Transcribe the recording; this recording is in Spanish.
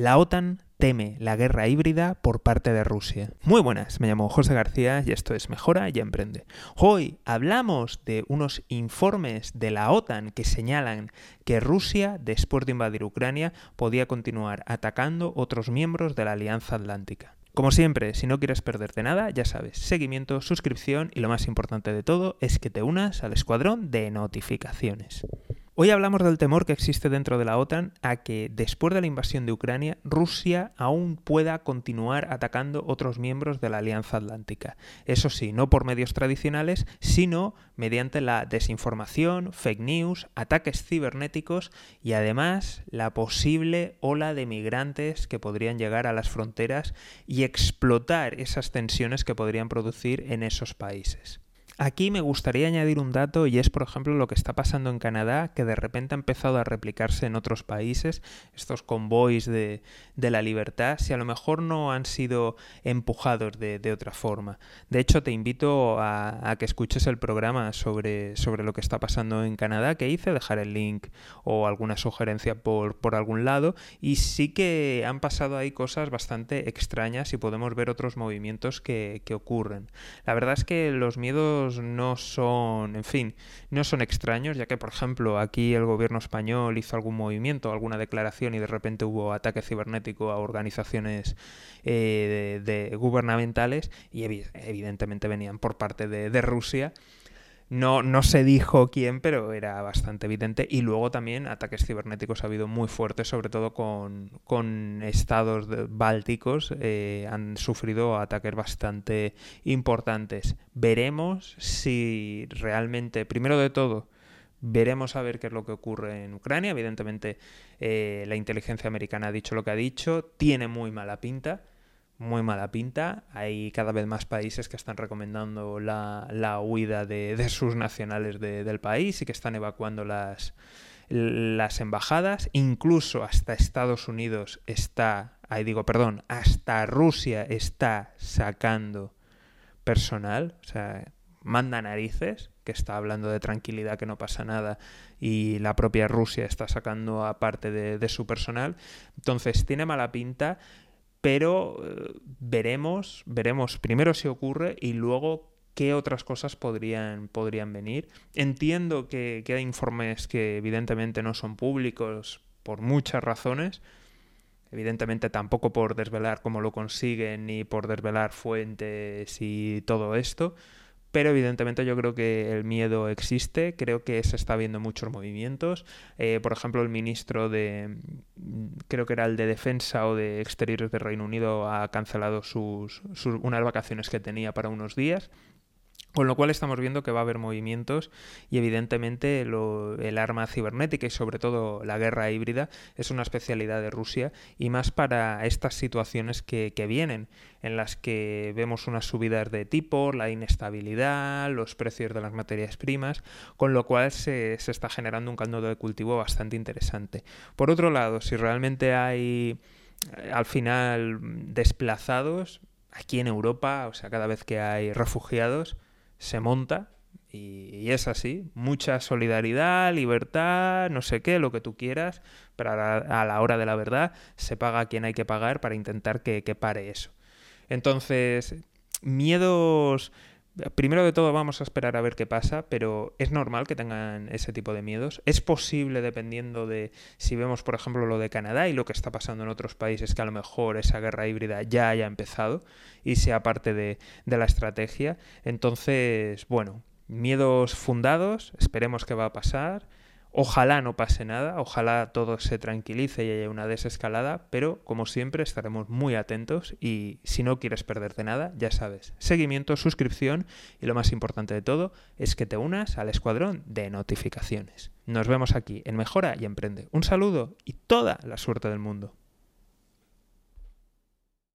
La OTAN teme la guerra híbrida por parte de Rusia. Muy buenas, me llamo José García y esto es Mejora y Emprende. Hoy hablamos de unos informes de la OTAN que señalan que Rusia, después de invadir Ucrania, podía continuar atacando otros miembros de la Alianza Atlántica. Como siempre, si no quieres perderte nada, ya sabes, seguimiento, suscripción y lo más importante de todo es que te unas al escuadrón de notificaciones. Hoy hablamos del temor que existe dentro de la OTAN a que después de la invasión de Ucrania, Rusia aún pueda continuar atacando otros miembros de la Alianza Atlántica. Eso sí, no por medios tradicionales, sino mediante la desinformación, fake news, ataques cibernéticos y además la posible ola de migrantes que podrían llegar a las fronteras y explotar esas tensiones que podrían producir en esos países. Aquí me gustaría añadir un dato y es, por ejemplo, lo que está pasando en Canadá, que de repente ha empezado a replicarse en otros países, estos convoys de, la libertad, si a lo mejor no han sido empujados de, otra forma. De hecho, te invito a, que escuches el programa sobre, sobre, lo que está pasando en Canadá que hice, dejar el link o alguna sugerencia por, por algún lado, y sí que han pasado ahí cosas bastante extrañas y podemos ver otros movimientos que, que ocurren. La verdad es que los miedos no son, en fin, no son extraños, ya que, por ejemplo, aquí el gobierno español hizo algún movimiento, alguna declaración y de repente hubo ataque cibernético a organizaciones eh, gubernamentales y evidentemente venían por parte de Rusia no, no se dijo quién, pero era bastante evidente. Y luego también ataques cibernéticos ha habido muy fuertes, sobre todo con, estados bálticos. Eh, han sufrido ataques bastante importantes. Veremos si realmente, primero de todo, Veremos a ver qué es lo que ocurre en Ucrania. Evidentemente, eh, la inteligencia americana ha dicho lo que ha dicho. Tiene muy mala pinta muy mala pinta. Hay cada vez más países que están recomendando la, huida de, sus nacionales del país y que están evacuando las, las embajadas. Incluso hasta Estados Unidos está, ahí digo, perdón, hasta Rusia está sacando personal. O sea, manda narices, que está hablando de tranquilidad, que no pasa nada, y la propia Rusia está sacando aparte de, de su personal. Entonces, tiene mala pinta pero eh, veremos, veremos primero si ocurre y luego qué otras cosas podrían, podrían venir. Entiendo que, que hay informes que evidentemente no son públicos por muchas razones, evidentemente tampoco por desvelar cómo lo consiguen ni por desvelar fuentes y todo esto, pero evidentemente yo creo que el miedo existe, creo que se está viendo muchos movimientos. Eh, por ejemplo, el ministro de, creo que era el de Defensa o de Exteriores de Reino Unido, ha cancelado sus, unas vacaciones que tenía para unos días. Con lo cual estamos viendo que va a haber movimientos y evidentemente el arma cibernética y sobre todo la guerra híbrida es una especialidad de Rusia y más para estas situaciones que, vienen, en las que vemos unas subidas de tipo, la inestabilidad, los precios de las materias primas, con lo cual se, se está generando un caldo de cultivo bastante interesante. Por otro lado, si realmente hay eh, al final desplazados aquí en Europa, o sea, cada vez que hay refugiados, se monta y, es así. Mucha solidaridad, libertad, no sé qué, lo que tú quieras, pero a la, hora de la verdad se paga a quien hay que pagar para intentar que, que pare eso. Entonces, miedos Primero de todo vamos a esperar a ver qué pasa, pero es normal que tengan ese tipo de miedos. Es posible, dependiendo de si vemos, por ejemplo, lo de Canadá y lo que está pasando en otros países, que a lo mejor esa guerra híbrida ya haya empezado y sea parte de, la estrategia. Entonces, bueno, miedos fundados, esperemos que va a pasar. Ojalá no pase nada, ojalá todo se tranquilice y haya una desescalada, pero como siempre estaremos muy atentos y si no quieres perderte nada, ya sabes, seguimiento, suscripción y lo más importante de todo es que te unas al escuadrón de notificaciones. Nos vemos aquí en Mejora y Emprende. Un saludo y toda la suerte del mundo.